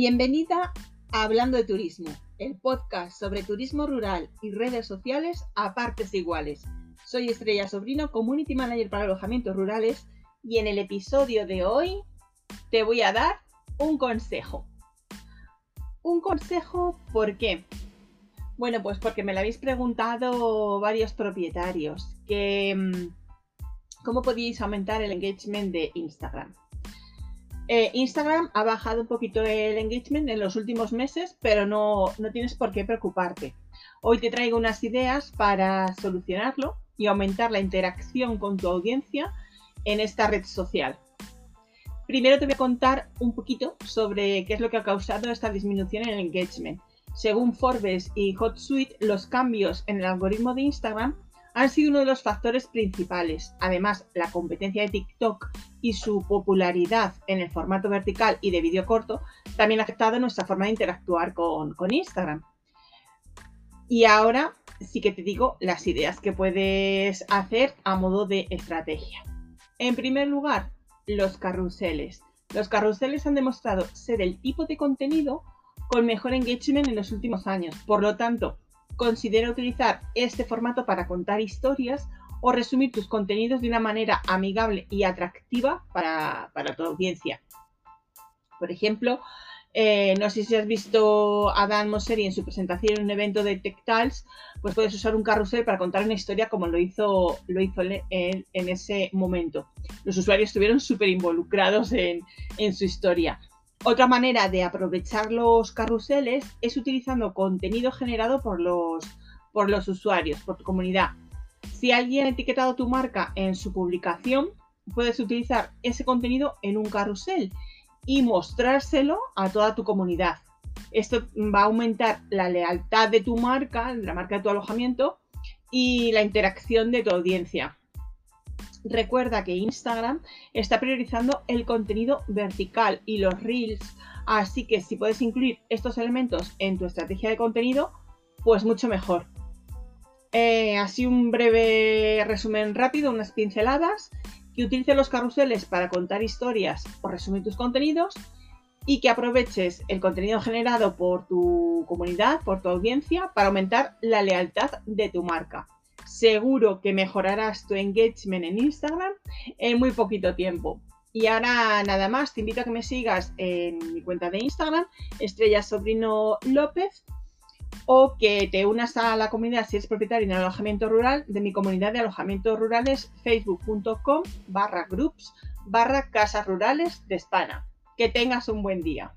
Bienvenida a Hablando de Turismo, el podcast sobre turismo rural y redes sociales a partes iguales. Soy Estrella Sobrino, Community Manager para alojamientos rurales y en el episodio de hoy te voy a dar un consejo. Un consejo, ¿por qué? Bueno, pues porque me lo habéis preguntado varios propietarios, que mm, cómo podéis aumentar el engagement de Instagram. Eh, Instagram ha bajado un poquito el engagement en los últimos meses, pero no, no tienes por qué preocuparte. Hoy te traigo unas ideas para solucionarlo y aumentar la interacción con tu audiencia en esta red social. Primero te voy a contar un poquito sobre qué es lo que ha causado esta disminución en el engagement. Según Forbes y HotSuite, los cambios en el algoritmo de Instagram han sido uno de los factores principales. Además, la competencia de TikTok y su popularidad en el formato vertical y de vídeo corto también ha afectado nuestra forma de interactuar con, Instagram. Y ahora sí que te digo las ideas que puedes hacer a modo de estrategia. En primer lugar, los carruseles. Los carruseles han demostrado ser el tipo de contenido con mejor engagement en los últimos años. Por lo tanto, considera utilizar este formato para contar historias o resumir tus contenidos de una manera amigable y atractiva para, tu audiencia. Por ejemplo, eh, no sé si has visto a Dan Mosseri en su presentación en un evento de TechTals, pues puedes usar un carrusel para contar una historia como lo hizo, lo hizo él en, ese momento. Los usuarios estuvieron súper involucrados en, en su historia. Otra manera de aprovechar los carruseles es utilizando contenido generado por los, por los usuarios, por tu comunidad. Si alguien ha etiquetado tu marca en su publicación, puedes utilizar ese contenido en un carrusel y mostrárselo a toda tu comunidad. Esto va a aumentar la lealtad de tu marca, la marca de tu alojamiento y la interacción de tu audiencia. Recuerda que Instagram está priorizando el contenido vertical y los reels, así que si puedes incluir estos elementos en tu estrategia de contenido, pues mucho mejor. Eh, así un breve resumen rápido, unas pinceladas, que utilices los carruseles para contar historias o resumir tus contenidos y que aproveches el contenido generado por tu comunidad, por tu audiencia, para aumentar la lealtad de tu marca seguro que mejorarás tu engagement en Instagram en muy poquito tiempo. Y ahora nada más, te invito a que me sigas en mi cuenta de Instagram, Estrella Sobrino López, o que te unas a la comunidad si eres propietario en alojamiento rural de mi comunidad de alojamientos rurales facebook.com barra groups barra casas rurales de España. Que tengas un buen día.